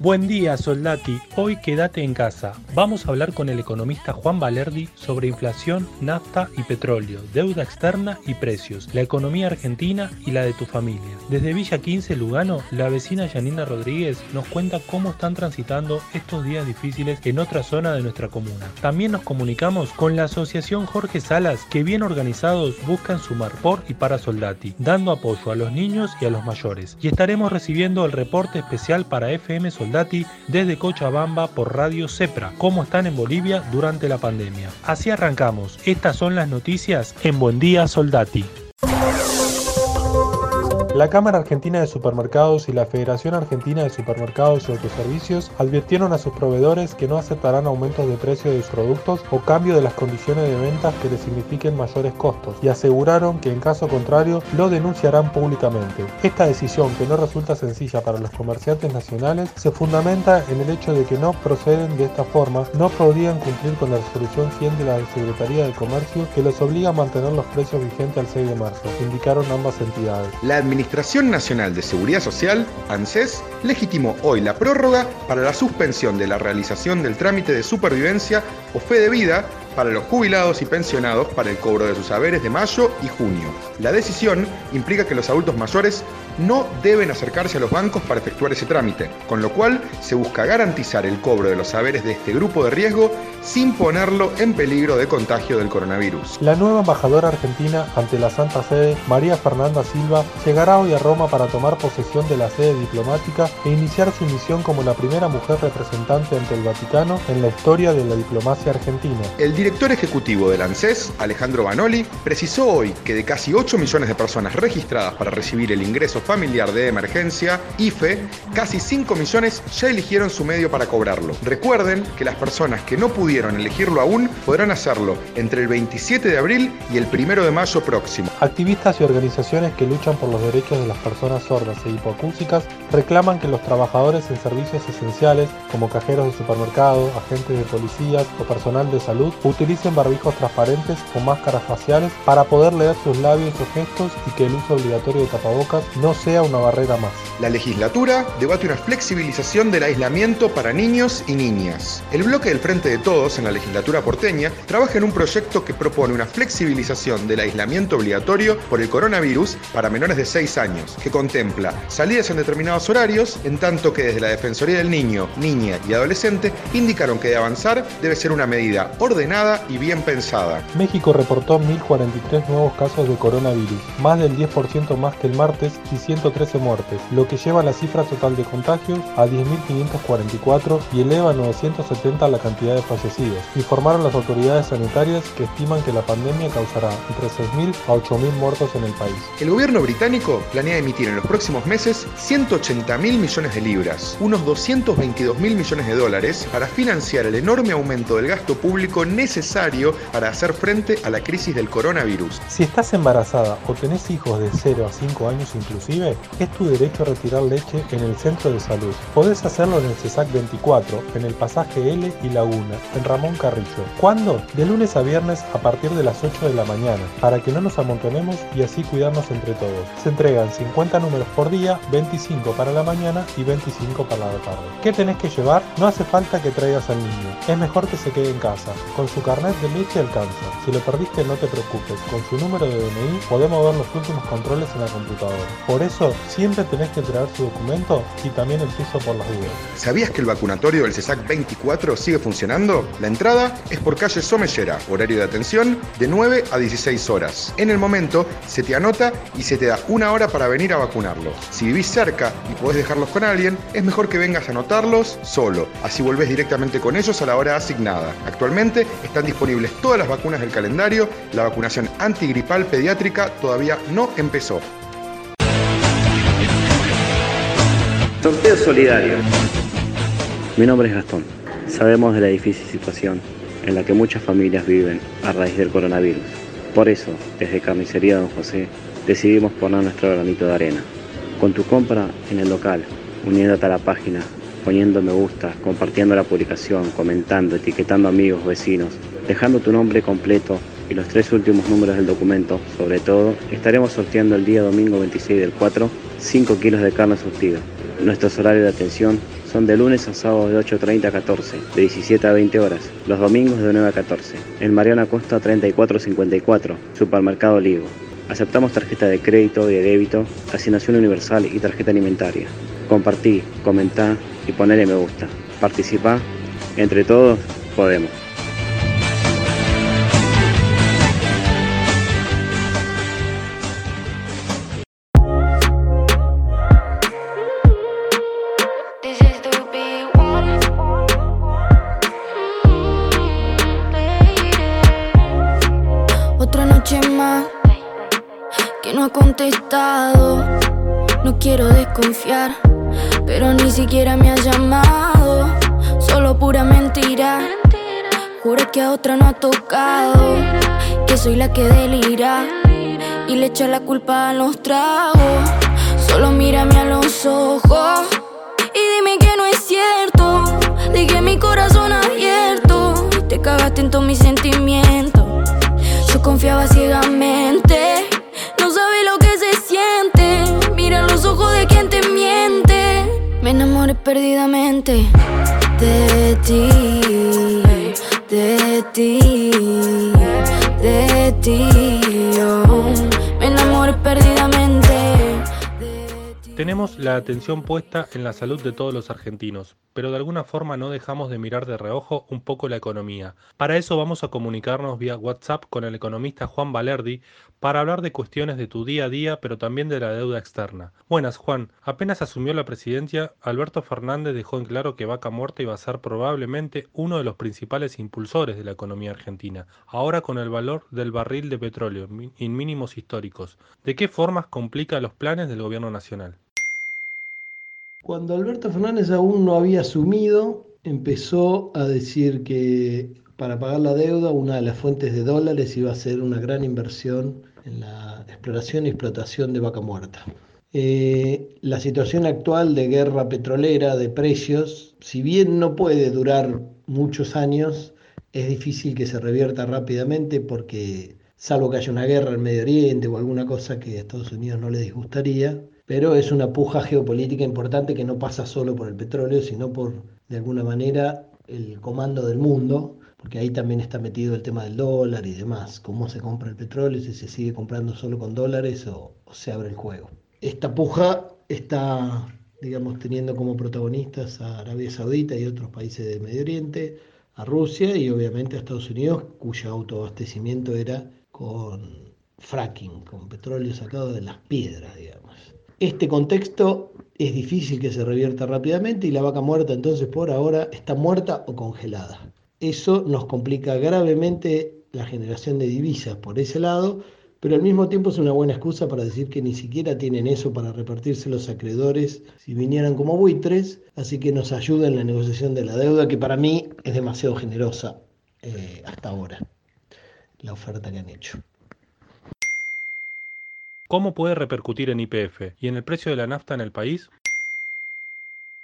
Buen día, Soldati. Hoy quédate en casa. Vamos a hablar con el economista Juan Valerdi sobre inflación, nafta y petróleo, deuda externa y precios, la economía argentina y la de tu familia. Desde Villa 15, Lugano, la vecina Janina Rodríguez nos cuenta cómo están transitando estos días difíciles en otra zona de nuestra comuna. También nos comunicamos con la Asociación Jorge Salas, que bien organizados buscan sumar por y para Soldati, dando apoyo a los niños y a los mayores. Y estaremos recibiendo el reporte especial para FM Soldati desde Cochabamba por Radio Cepra, cómo están en Bolivia durante la pandemia. Así arrancamos. Estas son las noticias en Buen Día Soldati. La Cámara Argentina de Supermercados y la Federación Argentina de Supermercados y Autoservicios advirtieron a sus proveedores que no aceptarán aumentos de precio de sus productos o cambio de las condiciones de ventas que les signifiquen mayores costos y aseguraron que en caso contrario lo denunciarán públicamente. Esta decisión, que no resulta sencilla para los comerciantes nacionales, se fundamenta en el hecho de que no proceden de esta forma, no podrían cumplir con la resolución 100 de la Secretaría de Comercio que los obliga a mantener los precios vigentes al 6 de marzo, indicaron ambas entidades. Administración Nacional de Seguridad Social, ANSES, legitimó hoy la prórroga para la suspensión de la realización del trámite de supervivencia o fe de vida para los jubilados y pensionados para el cobro de sus haberes de mayo y junio. La decisión implica que los adultos mayores no deben acercarse a los bancos para efectuar ese trámite, con lo cual se busca garantizar el cobro de los haberes de este grupo de riesgo sin ponerlo en peligro de contagio del coronavirus. La nueva embajadora argentina ante la Santa Sede, María Fernanda Silva, llegará hoy a Roma para tomar posesión de la sede diplomática e iniciar su misión como la primera mujer representante ante el Vaticano en la historia de la diplomacia argentina. El director ejecutivo del ANSES, Alejandro Banoli, precisó hoy que de casi 8 millones de personas registradas para recibir el ingreso familiar de emergencia, IFE, casi 5 millones ya eligieron su medio para cobrarlo. Recuerden que las personas que no pudieron elegirlo aún podrán hacerlo entre el 27 de abril y el 1 de mayo próximo. Activistas y organizaciones que luchan por los derechos de las personas sordas e hipoacúsicas reclaman que los trabajadores en servicios esenciales, como cajeros de supermercados, agentes de policías o personal de salud, utilicen barbijos transparentes o máscaras faciales para poder leer sus labios o gestos y que el uso obligatorio de tapabocas no sea una barrera más. La legislatura debate una flexibilización del aislamiento para niños y niñas. El bloque del Frente de Todos en la legislatura porteña trabaja en un proyecto que propone una flexibilización del aislamiento obligatorio por el coronavirus para menores de 6 años, que contempla salidas en determinados horarios, en tanto que desde la Defensoría del Niño, Niña y Adolescente indicaron que de avanzar debe ser una medida ordenada y bien pensada. México reportó 1.043 nuevos casos de coronavirus, más del 10% más que el martes y 113 muertes, lo que lleva la cifra total de contagios a 10.544 y eleva a 970 la cantidad de fallecidos. Informaron las autoridades sanitarias que estiman que la pandemia causará entre 6.000 a 8.000 muertos en el país. El gobierno británico planea emitir en los próximos meses 180 mil millones de libras, unos 222 mil millones de dólares, para financiar el enorme aumento del gasto público necesario para hacer frente a la crisis del coronavirus. Si estás embarazada o tenés hijos de 0 a 5 años inclusive, es tu derecho retirar leche en el centro de salud. Podés hacerlo en el CESAC 24, en el pasaje L y Laguna, en Ramón Carrillo. ¿Cuándo? De lunes a viernes a partir de las 8 de la mañana, para que no nos amontonemos y así cuidarnos entre todos. Se entregan 50 números por día, 25 para la mañana y 25 para la tarde. ¿Qué tenés que llevar? No hace falta que traigas al niño. Es mejor que se quede en casa. Con su carnet de leche alcanza. Si lo perdiste no te preocupes. Con su número de DNI podemos ver los últimos controles en la computadora. Por eso siempre tenés que traer su documento y también el piso por las dudas. ¿Sabías que el vacunatorio del CESAC 24 sigue funcionando? La entrada es por calle Somellera, horario de atención de 9 a 16 horas. En el momento se te anota y se te da una hora para venir a vacunarlos. Si vivís cerca y podés dejarlos con alguien, es mejor que vengas a anotarlos solo, así volvés directamente con ellos a la hora asignada. Actualmente están disponibles todas las vacunas del calendario, la vacunación antigripal pediátrica todavía no empezó. Sorteo solidario. Mi nombre es Gastón. Sabemos de la difícil situación en la que muchas familias viven a raíz del coronavirus. Por eso, desde Carnicería Don José, decidimos poner nuestro granito de arena. Con tu compra en el local, uniéndote a la página, poniendo me gusta, compartiendo la publicación, comentando, etiquetando amigos, vecinos, dejando tu nombre completo y los tres últimos números del documento, sobre todo, estaremos sorteando el día domingo 26 del 4 5 kilos de carne surtida. Nuestros horarios de atención son de lunes a sábado de 8.30 a 14, de 17 a 20 horas, los domingos de 9 a 14. En Mariana Costa 3454, Supermercado Ligo. Aceptamos tarjeta de crédito y de débito, asignación universal y tarjeta alimentaria. Compartí, comentá y ponele me gusta. Participa, entre todos podemos. Otra no ha tocado. Que soy la que delira y le echa la culpa a los tragos. Solo mírame a los ojos y dime que no es cierto. Dejé mi corazón abierto te cagaste en todos mis sentimientos. Yo confiaba ciegamente, no sabes lo que se siente. Mira los ojos de quien te miente. Me enamoré perdidamente de ti, de ti, de ti. Tenemos la atención puesta en la salud de todos los argentinos, pero de alguna forma no dejamos de mirar de reojo un poco la economía. Para eso vamos a comunicarnos vía WhatsApp con el economista Juan Valerdi para hablar de cuestiones de tu día a día, pero también de la deuda externa. Buenas, Juan. Apenas asumió la presidencia, Alberto Fernández dejó en claro que Vaca Muerta iba a ser probablemente uno de los principales impulsores de la economía argentina, ahora con el valor del barril de petróleo en mínimos históricos. ¿De qué formas complica los planes del gobierno nacional? Cuando Alberto Fernández aún no había asumido, empezó a decir que para pagar la deuda una de las fuentes de dólares iba a ser una gran inversión en la exploración y explotación de vaca muerta. Eh, la situación actual de guerra petrolera, de precios, si bien no puede durar muchos años, es difícil que se revierta rápidamente porque, salvo que haya una guerra en Medio Oriente o alguna cosa que a Estados Unidos no le disgustaría, pero es una puja geopolítica importante que no pasa solo por el petróleo, sino por, de alguna manera, el comando del mundo, porque ahí también está metido el tema del dólar y demás, cómo se compra el petróleo, si se sigue comprando solo con dólares o, se abre el juego. Esta puja está, digamos, teniendo como protagonistas a Arabia Saudita y otros países del Medio Oriente, a Rusia y obviamente a Estados Unidos, cuyo autoabastecimiento era con fracking, con petróleo sacado de las piedras, digamos. Este contexto es difícil que se revierta rápidamente y la vaca muerta entonces por ahora está muerta o congelada. Eso nos complica gravemente la generación de divisas por ese lado, pero al mismo tiempo es una buena excusa para decir que ni siquiera tienen eso para repartirse los acreedores si vinieran como buitres, así que nos ayuda en la negociación de la deuda, que para mí es demasiado generosa eh, hasta ahora, la oferta que han hecho. ¿Cómo puede repercutir en IPF y en el precio de la nafta en el país?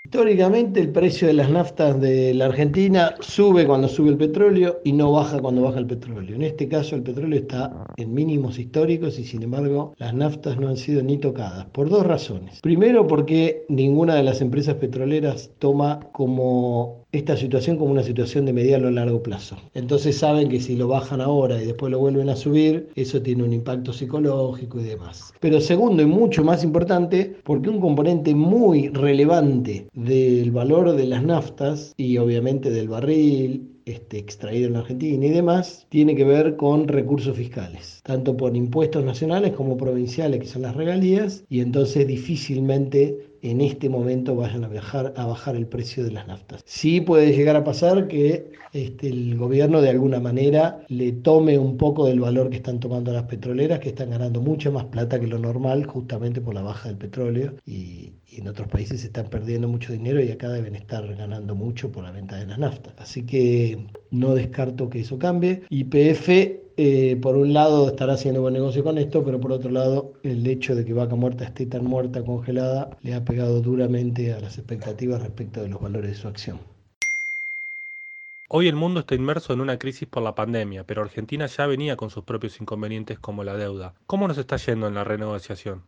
Históricamente el precio de las naftas de la Argentina sube cuando sube el petróleo y no baja cuando baja el petróleo. En este caso el petróleo está en mínimos históricos y sin embargo las naftas no han sido ni tocadas por dos razones. Primero porque ninguna de las empresas petroleras toma como esta situación como una situación de mediano o largo plazo. Entonces saben que si lo bajan ahora y después lo vuelven a subir, eso tiene un impacto psicológico y demás. Pero segundo y mucho más importante, porque un componente muy relevante del valor de las naftas y obviamente del barril, este, extraído en Argentina y demás, tiene que ver con recursos fiscales, tanto por impuestos nacionales como provinciales, que son las regalías, y entonces difícilmente en este momento vayan a, viajar, a bajar el precio de las naftas. Sí puede llegar a pasar que este, el gobierno de alguna manera le tome un poco del valor que están tomando las petroleras, que están ganando mucha más plata que lo normal justamente por la baja del petróleo y, en otros países se están perdiendo mucho dinero y acá deben estar ganando mucho por la venta de las naftas. Así que no descarto que eso cambie. YPF eh, por un lado estará haciendo buen negocio con esto, pero por otro lado el hecho de que Vaca Muerta esté tan muerta, congelada, le ha pegado duramente a las expectativas respecto de los valores de su acción. Hoy el mundo está inmerso en una crisis por la pandemia, pero Argentina ya venía con sus propios inconvenientes como la deuda. ¿Cómo nos está yendo en la renegociación?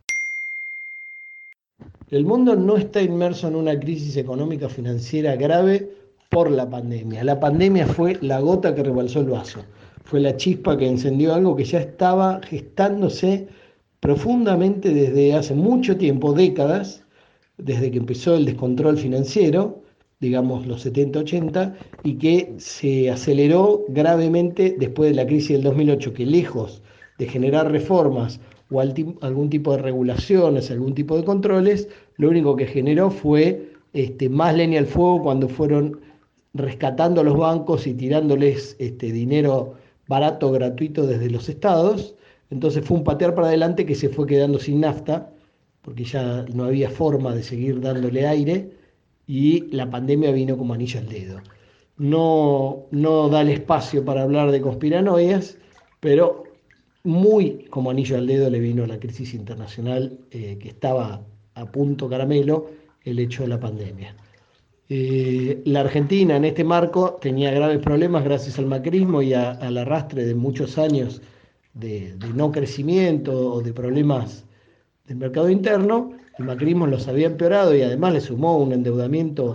El mundo no está inmerso en una crisis económica financiera grave por la pandemia. La pandemia fue la gota que rebalsó el vaso fue la chispa que encendió algo que ya estaba gestándose profundamente desde hace mucho tiempo, décadas, desde que empezó el descontrol financiero, digamos los 70-80, y que se aceleró gravemente después de la crisis del 2008, que lejos de generar reformas o algún tipo de regulaciones, algún tipo de controles, lo único que generó fue este, más leña al fuego cuando fueron rescatando a los bancos y tirándoles este, dinero barato, gratuito desde los estados. Entonces fue un patear para adelante que se fue quedando sin nafta, porque ya no había forma de seguir dándole aire y la pandemia vino como anillo al dedo. No, no da el espacio para hablar de conspiranoias, pero muy como anillo al dedo le vino la crisis internacional eh, que estaba a punto caramelo el hecho de la pandemia. Eh, la Argentina en este marco tenía graves problemas gracias al macrismo y al arrastre de muchos años de, no crecimiento o de problemas del mercado interno. El macrismo los había empeorado y además le sumó un endeudamiento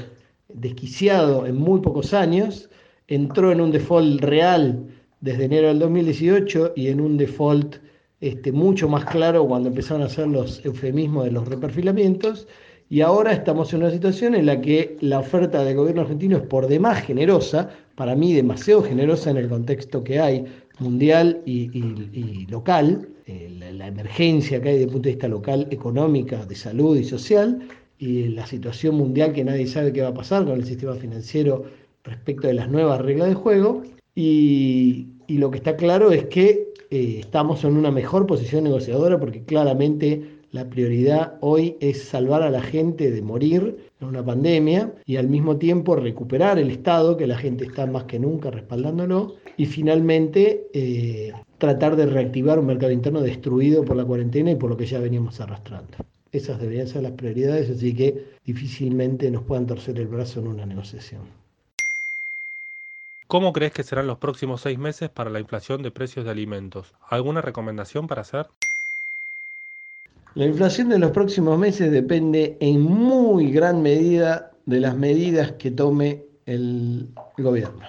desquiciado en muy pocos años. Entró en un default real desde enero del 2018 y en un default este, mucho más claro cuando empezaron a hacer los eufemismos de los reperfilamientos y ahora estamos en una situación en la que la oferta del gobierno argentino es por demás generosa, para mí demasiado generosa en el contexto que hay mundial y, local, eh, la, emergencia que hay desde el punto de vista local, económica, de salud y social, y la situación mundial que nadie sabe qué va a pasar con el sistema financiero respecto de las nuevas reglas de juego. Y, lo que está claro es que eh, estamos en una mejor posición negociadora porque claramente la prioridad hoy es salvar a la gente de morir en una pandemia y al mismo tiempo recuperar el Estado, que la gente está más que nunca respaldándolo, y finalmente eh, tratar de reactivar un mercado interno destruido por la cuarentena y por lo que ya veníamos arrastrando. Esas deberían ser las prioridades, así que difícilmente nos puedan torcer el brazo en una negociación. ¿Cómo crees que serán los próximos seis meses para la inflación de precios de alimentos? ¿Alguna recomendación para hacer? La inflación de los próximos meses depende en muy gran medida de las medidas que tome el gobierno.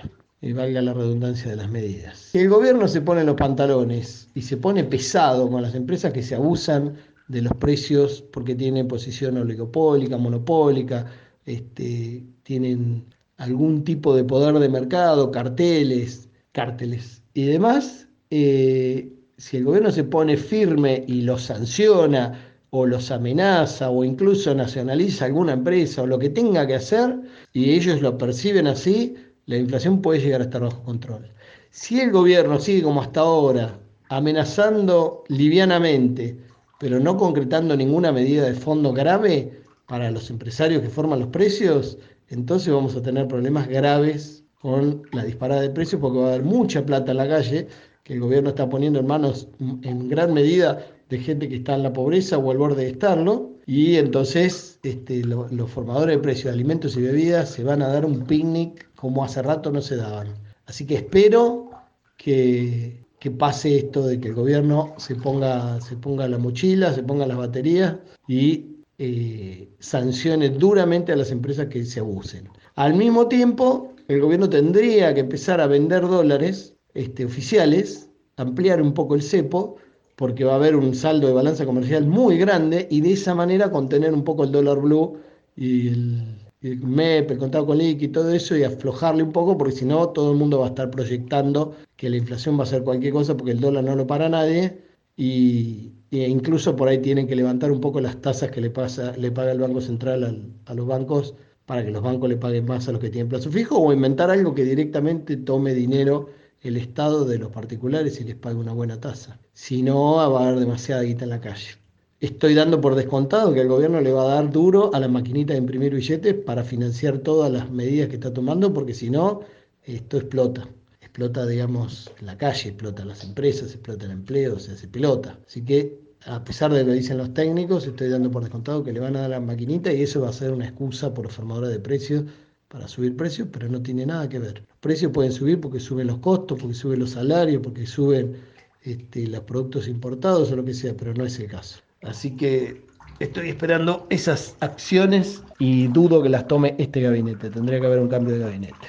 Y valga la redundancia de las medidas. Si el gobierno se pone los pantalones y se pone pesado con las empresas que se abusan de los precios porque tienen posición oligopólica, monopólica, este, tienen algún tipo de poder de mercado, carteles, cárteles y demás, eh, si el gobierno se pone firme y los sanciona o los amenaza o incluso nacionaliza alguna empresa o lo que tenga que hacer y ellos lo perciben así, la inflación puede llegar a estar bajo control. Si el gobierno sigue como hasta ahora, amenazando livianamente, pero no concretando ninguna medida de fondo grave para los empresarios que forman los precios, entonces vamos a tener problemas graves con la disparada de precios porque va a haber mucha plata en la calle el gobierno está poniendo en manos en gran medida de gente que está en la pobreza o al borde de estarlo, y entonces este, los formadores de precios de alimentos y bebidas se van a dar un picnic como hace rato no se daban. Así que espero que, pase esto de que el gobierno se ponga, se ponga la mochila, se ponga las baterías y eh, sancione duramente a las empresas que se abusen. Al mismo tiempo, el gobierno tendría que empezar a vender dólares este, oficiales, ampliar un poco el cepo, porque va a haber un saldo de balanza comercial muy grande y de esa manera contener un poco el dólar blue y el MEP, el contado con liqui y todo eso y aflojarle un poco porque si no todo el mundo va a estar proyectando que la inflación va a ser cualquier cosa porque el dólar no lo para nadie y, e incluso por ahí tienen que levantar un poco las tasas que le, pasa, le paga el Banco Central a los bancos para que los bancos le paguen más a los que tienen plazo fijo o inventar algo que directamente tome dinero el Estado de los particulares y les pague una buena tasa. Si no, va a haber demasiada guita en la calle. Estoy dando por descontado que el gobierno le va a dar duro a la maquinita de imprimir billetes para financiar todas las medidas que está tomando, porque si no, esto explota. Explota, digamos, la calle, explota las empresas, explota el empleo, se hace pelota. Así que, a pesar de lo que dicen los técnicos, estoy dando por descontado que le van a dar la maquinita y eso va a ser una excusa por los formadores de precios para subir precios, pero no tiene nada que ver. Los precios pueden subir porque suben los costos, porque suben los salarios, porque suben este, los productos importados o lo que sea, pero no es el caso. Así que estoy esperando esas acciones y dudo que las tome este gabinete. Tendría que haber un cambio de gabinete.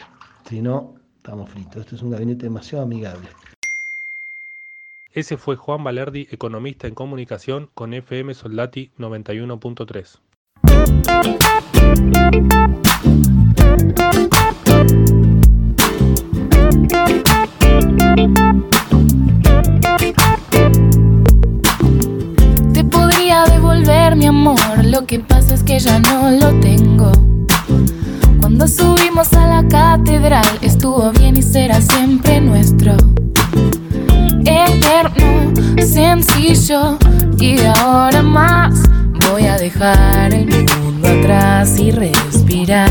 Si no, estamos fritos. Este es un gabinete demasiado amigable. Ese fue Juan Valerdi, economista en comunicación con FM Soldati 91.3. mi amor, lo que pasa es que ya no lo tengo. Cuando subimos a la catedral estuvo bien y será siempre nuestro. Eterno, sencillo y ahora más voy a dejar el mundo atrás y respirar.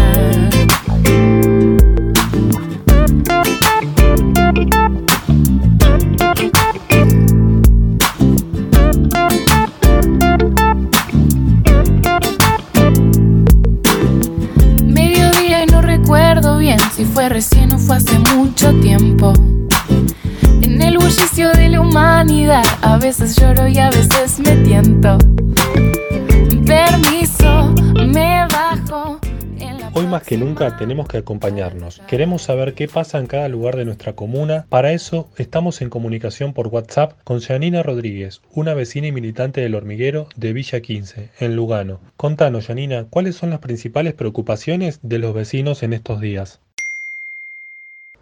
Si fue recién o fue hace mucho tiempo. En el bullicio de la humanidad, a veces lloro y a veces me tiento. Más que nunca tenemos que acompañarnos. Queremos saber qué pasa en cada lugar de nuestra comuna. Para eso estamos en comunicación por WhatsApp con Janina Rodríguez, una vecina y militante del hormiguero de Villa 15, en Lugano. Contanos, Janina, ¿cuáles son las principales preocupaciones de los vecinos en estos días?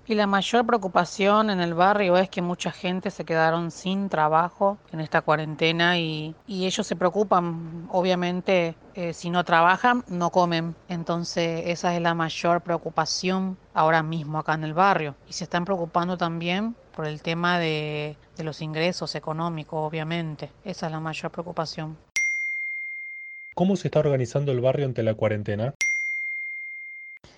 Y la mayor preocupación en el barrio es que mucha gente se quedaron sin trabajo en esta cuarentena y, ellos se preocupan, obviamente, eh, si no trabajan, no comen. Entonces esa es la mayor preocupación ahora mismo acá en el barrio. Y se están preocupando también por el tema de, de los ingresos económicos, obviamente. Esa es la mayor preocupación. ¿Cómo se está organizando el barrio ante la cuarentena?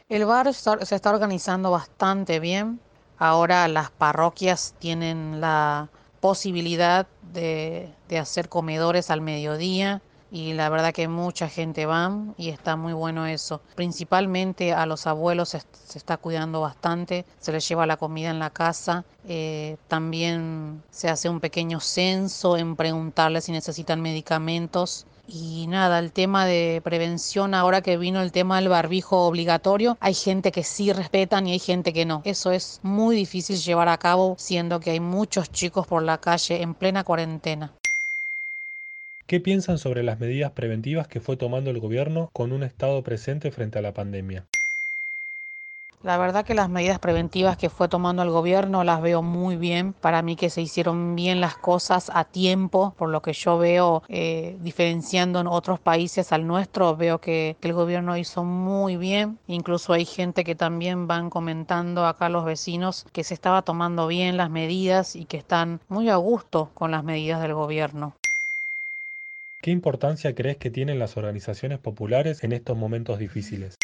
El barrio se está organizando bastante bien. Ahora las parroquias tienen la posibilidad de, hacer comedores al mediodía y la verdad que mucha gente va y está muy bueno eso. Principalmente a los abuelos se, está cuidando bastante, se les lleva la comida en la casa, eh, también se hace un pequeño censo en preguntarles si necesitan medicamentos y nada, el tema de prevención, ahora que vino el tema del barbijo obligatorio, hay gente que sí respetan y hay gente que no. Eso es muy difícil llevar a cabo, siendo que hay muchos chicos por la calle en plena cuarentena. ¿Qué piensan sobre las medidas preventivas que fue tomando el gobierno con un Estado presente frente a la pandemia? La verdad que las medidas preventivas que fue tomando el gobierno las veo muy bien. Para mí que se hicieron bien las cosas a tiempo, por lo que yo veo eh, diferenciando en otros países al nuestro, veo que, el gobierno hizo muy bien. Incluso hay gente que también van comentando acá los vecinos que se estaba tomando bien las medidas y que están muy a gusto con las medidas del gobierno. ¿Qué importancia crees que tienen las organizaciones populares en estos momentos difíciles?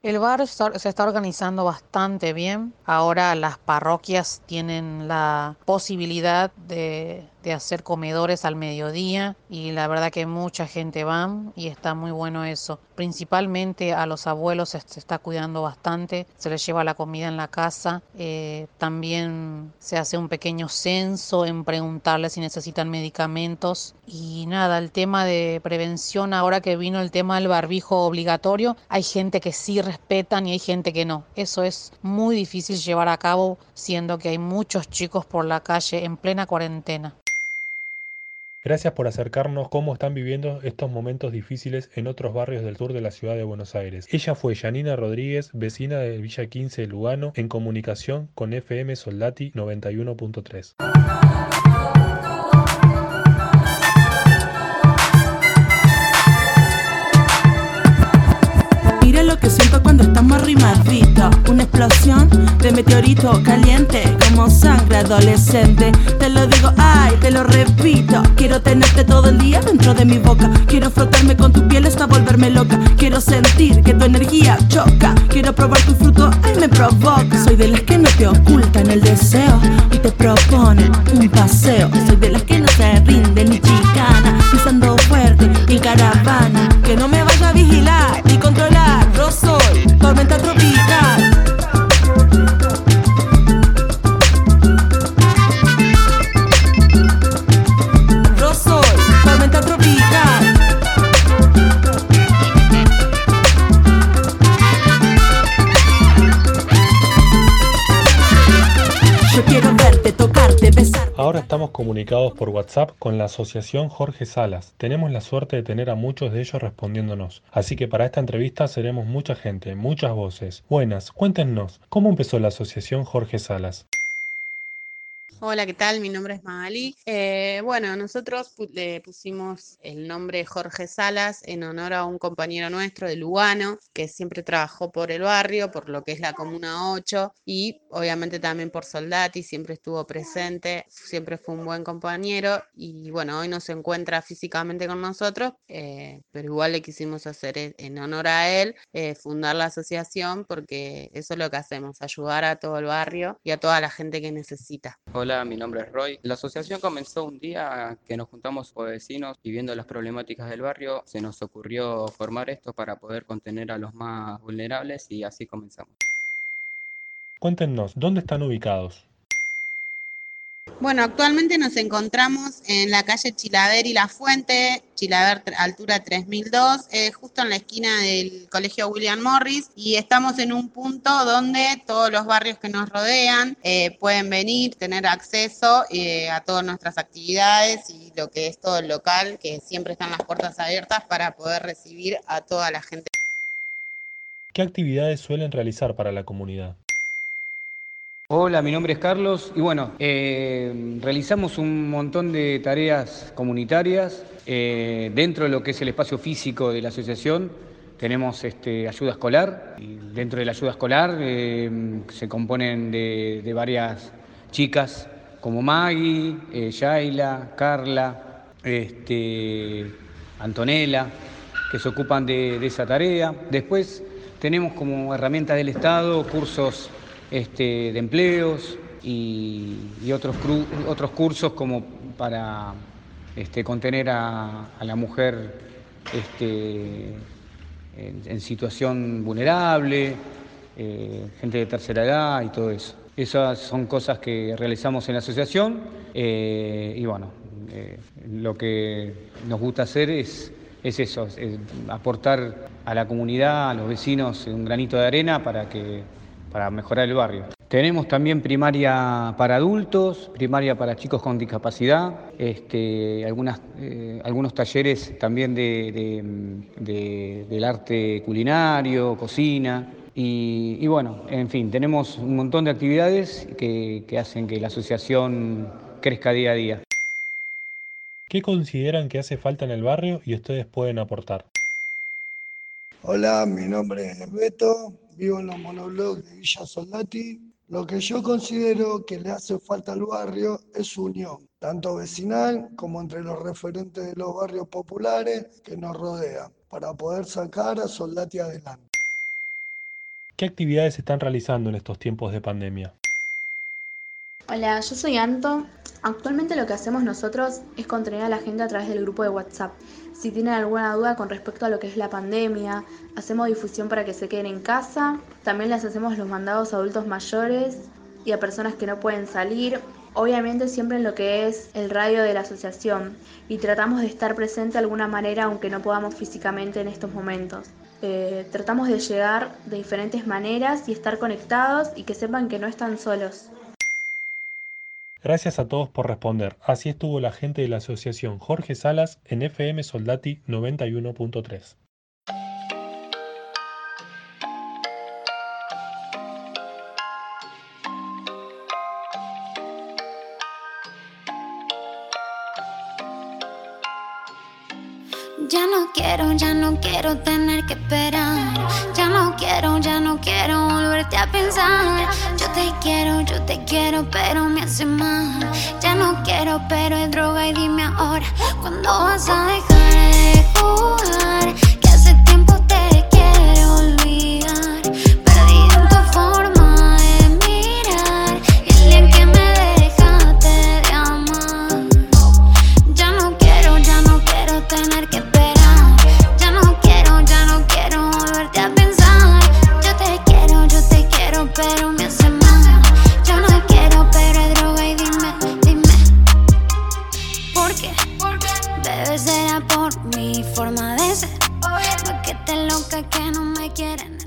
El bar se está organizando bastante bien. Ahora las parroquias tienen la posibilidad de de hacer comedores al mediodía y la verdad que mucha gente va y está muy bueno eso. Principalmente a los abuelos se, está cuidando bastante, se les lleva la comida en la casa, eh, también se hace un pequeño censo en preguntarles si necesitan medicamentos y nada, el tema de prevención, ahora que vino el tema del barbijo obligatorio, hay gente que sí respetan y hay gente que no. Eso es muy difícil llevar a cabo siendo que hay muchos chicos por la calle en plena cuarentena. Gracias por acercarnos cómo están viviendo estos momentos difíciles en otros barrios del sur de la ciudad de Buenos Aires. Ella fue Janina Rodríguez, vecina de Villa 15 de Lugano, en comunicación con FM Soldati 91.3. cuando estamos arrimadito Una explosión de meteorito caliente Como sangre adolescente. Te lo digo, ay, te lo repito. Quiero tenerte todo el día dentro de mi boca. Quiero frotarme con tu piel hasta volverme loca. Quiero sentir que tu energía choca. Quiero probar tu fruto, ay, me provoca. Soy de las que no te ocultan el deseo Y te propone un paseo. Soy de las que no se rinde ni chicana Pisando fuerte y caravana. Que no me vaya a vigilar ni controlar Yo soy tormenta tropical estamos comunicados por WhatsApp con la Asociación Jorge Salas. Tenemos la suerte de tener a muchos de ellos respondiéndonos. Así que para esta entrevista seremos mucha gente, muchas voces. Buenas, cuéntenos, ¿cómo empezó la Asociación Jorge Salas? Hola, ¿qué tal? Mi nombre es Magali. Eh, bueno, nosotros le pusimos el nombre Jorge Salas en honor a un compañero nuestro de Lugano, que siempre trabajó por el barrio, por lo que es la Comuna 8, y obviamente también por Soldati, siempre estuvo presente, siempre fue un buen compañero, y bueno, hoy no se encuentra físicamente con nosotros, eh, pero igual le quisimos hacer e- en honor a él, eh, fundar la asociación, porque eso es lo que hacemos, ayudar a todo el barrio y a toda la gente que necesita. Hola, mi nombre es Roy. La asociación comenzó un día que nos juntamos con vecinos y viendo las problemáticas del barrio, se nos ocurrió formar esto para poder contener a los más vulnerables y así comenzamos. Cuéntenos, ¿dónde están ubicados? Bueno, actualmente nos encontramos en la calle Chilaver y La Fuente, Chilaver altura 3002, eh, justo en la esquina del Colegio William Morris, y estamos en un punto donde todos los barrios que nos rodean eh, pueden venir, tener acceso eh, a todas nuestras actividades y lo que es todo el local, que siempre están las puertas abiertas para poder recibir a toda la gente. ¿Qué actividades suelen realizar para la comunidad? Hola, mi nombre es Carlos y bueno, eh, realizamos un montón de tareas comunitarias eh, dentro de lo que es el espacio físico de la asociación. Tenemos este, ayuda escolar y dentro de la ayuda escolar eh, se componen de, varias chicas como Maggie, Yaila, Carla, este, Antonella, que se ocupan de, de esa tarea. Después tenemos como herramienta del Estado cursos este, de empleos y, otros, otros cursos como para este, contener a, la mujer este, en, situación vulnerable, eh, gente de tercera edad y todo eso. Esas son cosas que realizamos en la asociación eh, y bueno, eh, lo que nos gusta hacer es, es eso, es, es aportar a la comunidad, a los vecinos un granito de arena para, que, para mejorar el barrio. Tenemos también primaria para adultos, primaria para chicos con discapacidad, este, algunas, eh, algunos talleres también de, de- de- del arte culinario, cocina. Y, y bueno, en fin, tenemos un montón de actividades que, que hacen que la asociación crezca día a día. ¿Qué consideran que hace falta en el barrio y ustedes pueden aportar? Hola, mi nombre es Beto, vivo en los monoblocks de Villa Soldati. Lo que yo considero que le hace falta al barrio es unión, tanto vecinal como entre los referentes de los barrios populares que nos rodean, para poder sacar a Soldati adelante. ¿Qué actividades se están realizando en estos tiempos de pandemia? Hola, yo soy Anto. Actualmente lo que hacemos nosotros es contener a la gente a través del grupo de WhatsApp. Si tienen alguna duda con respecto a lo que es la pandemia, hacemos difusión para que se queden en casa. También les hacemos los mandados a adultos mayores y a personas que no pueden salir. Obviamente siempre en lo que es el radio de la asociación y tratamos de estar presente de alguna manera aunque no podamos físicamente en estos momentos. Eh, tratamos de llegar de diferentes maneras y estar conectados y que sepan que no están solos. Gracias a todos por responder. Así estuvo la gente de la asociación Jorge Salas en FM Soldati 91.3. Ya no quiero, ya no quiero tener que esperar. Ya no quiero, ya no quiero volverte a pensar. Te quiero, yo te quiero, pero me hace mal. Ya no quiero, pero es droga y dime ahora, ¿cuándo vas a dejar de jugar? Te loca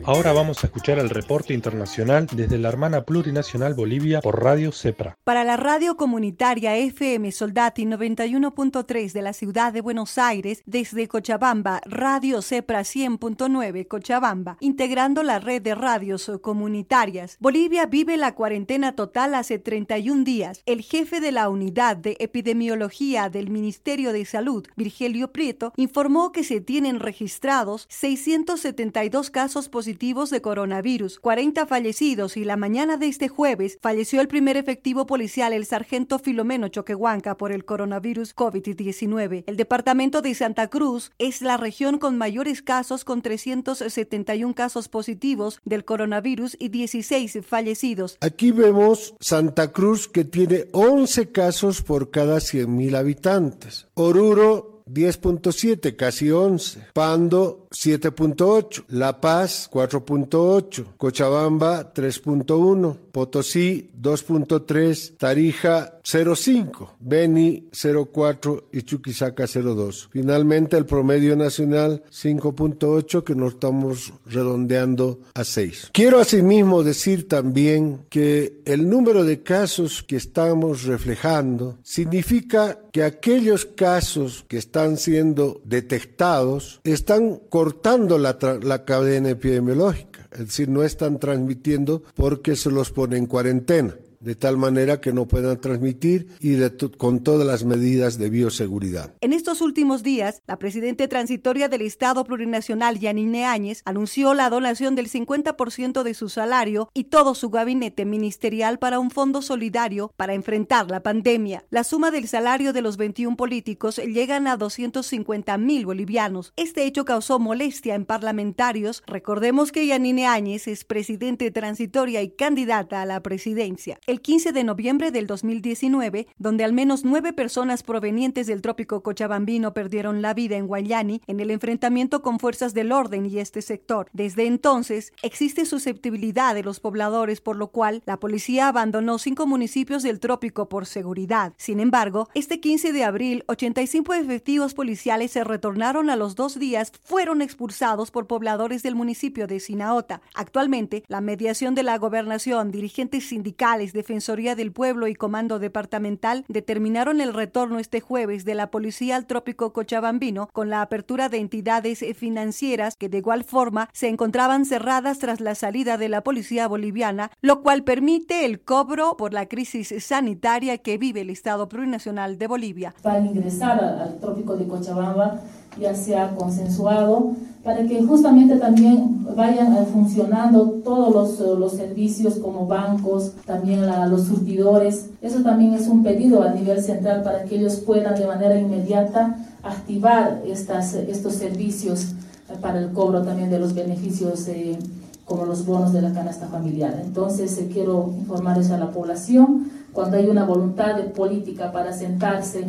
Ahora vamos a escuchar el reporte internacional desde la hermana plurinacional Bolivia por Radio CEPRA. Para la radio comunitaria FM Soldati 91.3 de la ciudad de Buenos Aires, desde Cochabamba, Radio Cepra 100.9 Cochabamba, integrando la red de radios comunitarias. Bolivia vive la cuarentena total hace 31 días. El jefe de la unidad de epidemiología del Ministerio de Salud, Virgilio Prieto, informó que se tienen registrados 672 casos positivos de coronavirus, 40 fallecidos y la mañana de este jueves falleció el primer efectivo policial, el sargento Filomeno Choquehuanca, por el coronavirus COVID-19. El departamento de Santa Cruz es la región con mayores casos con 371 casos positivos del coronavirus y 16 fallecidos. Aquí vemos Santa Cruz que tiene 11 casos por cada 100.000 habitantes. Oruro 10.7, casi 11. Pando 7.8. La Paz 4.8. Cochabamba 3.1. Potosí 2.3. Tarija 0.5. Beni 0.4 y Chuquisaca 0.2. Finalmente el promedio nacional 5.8 que nos estamos redondeando a 6. Quiero asimismo decir también que el número de casos que estamos reflejando significa que aquellos casos que están siendo detectados están cortando la, la cadena epidemiológica, es decir, no están transmitiendo porque se los pone en cuarentena de tal manera que no puedan transmitir y con todas las medidas de bioseguridad. En estos últimos días, la presidenta transitoria del Estado Plurinacional, Yanine Áñez, anunció la donación del 50% de su salario y todo su gabinete ministerial para un fondo solidario para enfrentar la pandemia. La suma del salario de los 21 políticos llegan a 250 mil bolivianos. Este hecho causó molestia en parlamentarios. Recordemos que Yanine Áñez es presidente transitoria y candidata a la presidencia el 15 de noviembre del 2019, donde al menos nueve personas provenientes del trópico cochabambino perdieron la vida en Guayani en el enfrentamiento con fuerzas del orden y este sector. Desde entonces, existe susceptibilidad de los pobladores, por lo cual la policía abandonó cinco municipios del trópico por seguridad. Sin embargo, este 15 de abril, 85 efectivos policiales se retornaron a los dos días, fueron expulsados por pobladores del municipio de Sinaota. Actualmente, la mediación de la gobernación, dirigentes sindicales, Defensoría del Pueblo y Comando Departamental determinaron el retorno este jueves de la Policía al Trópico Cochabambino con la apertura de entidades financieras que de igual forma se encontraban cerradas tras la salida de la Policía Boliviana, lo cual permite el cobro por la crisis sanitaria que vive el Estado Plurinacional de Bolivia. Para ingresar al Trópico de Cochabamba ya se ha consensuado para que justamente también vayan funcionando todos los, los servicios como bancos, también la, los surtidores. Eso también es un pedido a nivel central para que ellos puedan de manera inmediata activar estas, estos servicios para el cobro también de los beneficios eh, como los bonos de la canasta familiar. Entonces eh, quiero informarles a la población, cuando hay una voluntad de política para sentarse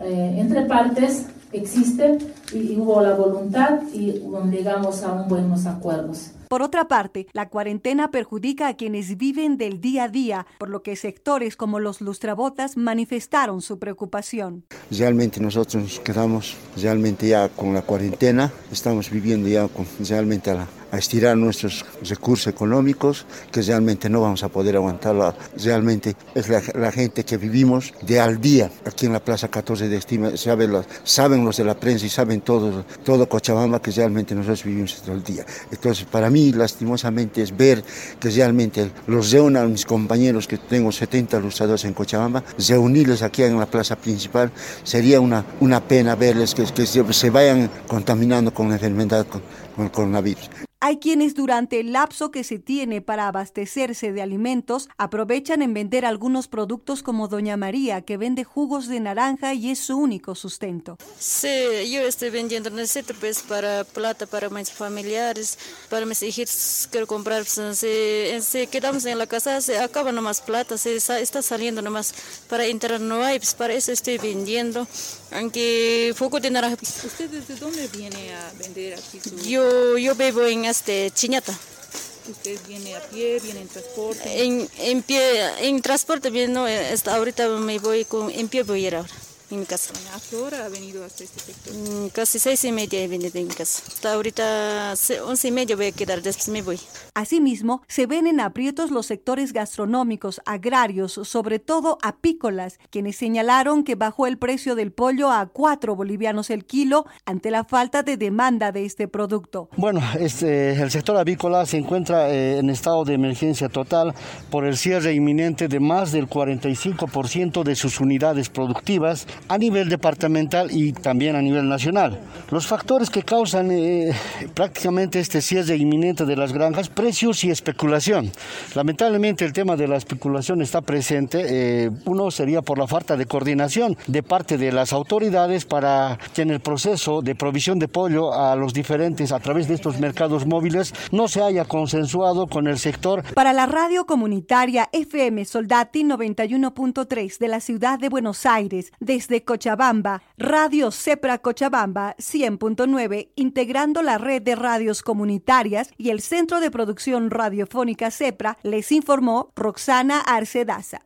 eh, entre partes, existe y, y, hubo la voluntad y llegamos a un buenos acuerdos. Por otra parte, la cuarentena perjudica a quienes viven del día a día, por lo que sectores como los lustrabotas manifestaron su preocupación. Realmente nosotros nos quedamos realmente ya con la cuarentena, estamos viviendo ya con, realmente a la, a estirar nuestros recursos económicos, que realmente no vamos a poder aguantarlo. Realmente es la, gente que vivimos de al día aquí en la Plaza 14 de Estima, saben los, de la prensa y saben todo, todo Cochabamba que realmente nosotros vivimos todo el día. Entonces, para mí, lastimosamente, es ver que realmente los reúnan a mis compañeros, que tengo 70 ilustradores en Cochabamba, reunirles aquí en la plaza principal, sería una, una pena verles que, se vayan contaminando con la enfermedad, con, el coronavirus. Hay quienes durante el lapso que se tiene para abastecerse de alimentos aprovechan en vender algunos productos como Doña María, que vende jugos de naranja y es su único sustento. Sí, yo estoy vendiendo, necesito pues para plata para mis familiares, para mis hijos, quiero comprar, pues, si, si quedamos en la casa se acaba nomás plata, se está saliendo nomás, para entrar no hay, pues para eso estoy vendiendo, aunque poco de naranja. ¿Usted desde dónde viene a vender aquí su...? Yo, yo vivo en este Chiñata. ¿Usted viene a pie, viene en transporte? En, en pie, en transporte bien, no, hasta ahorita me voy con, en pie voy a ir ahora, en mi casa. ¿A qué hora ha venido hasta este sector? Mm, Casi seis y media he venido en mi casa. Hasta ahorita once y media voy a quedar, después me voy. Asimismo, se ven en aprietos los sectores gastronómicos, agrarios, sobre todo apícolas, quienes señalaron que bajó el precio del pollo a 4 bolivianos el kilo ante la falta de demanda de este producto. Bueno, este, el sector avícola se encuentra eh, en estado de emergencia total por el cierre inminente de más del 45% de sus unidades productivas a nivel departamental y también a nivel nacional. Los factores que causan eh, prácticamente este cierre inminente de las granjas, precios y especulación. Lamentablemente el tema de la especulación está presente. eh, uno sería por la falta de coordinación de parte de las autoridades para que en el proceso de provisión de pollo a los diferentes a través de estos mercados móviles no se haya consensuado con el sector. Para la radio comunitaria FM Soldati 91.3 de la ciudad de Buenos Aires, Cochabamba, Radio Cepra Cochabamba 100.9, integrando la red de radios comunitarias y el Centro de Producción Radiofónica Cepra, les informó Roxana Arcedaza.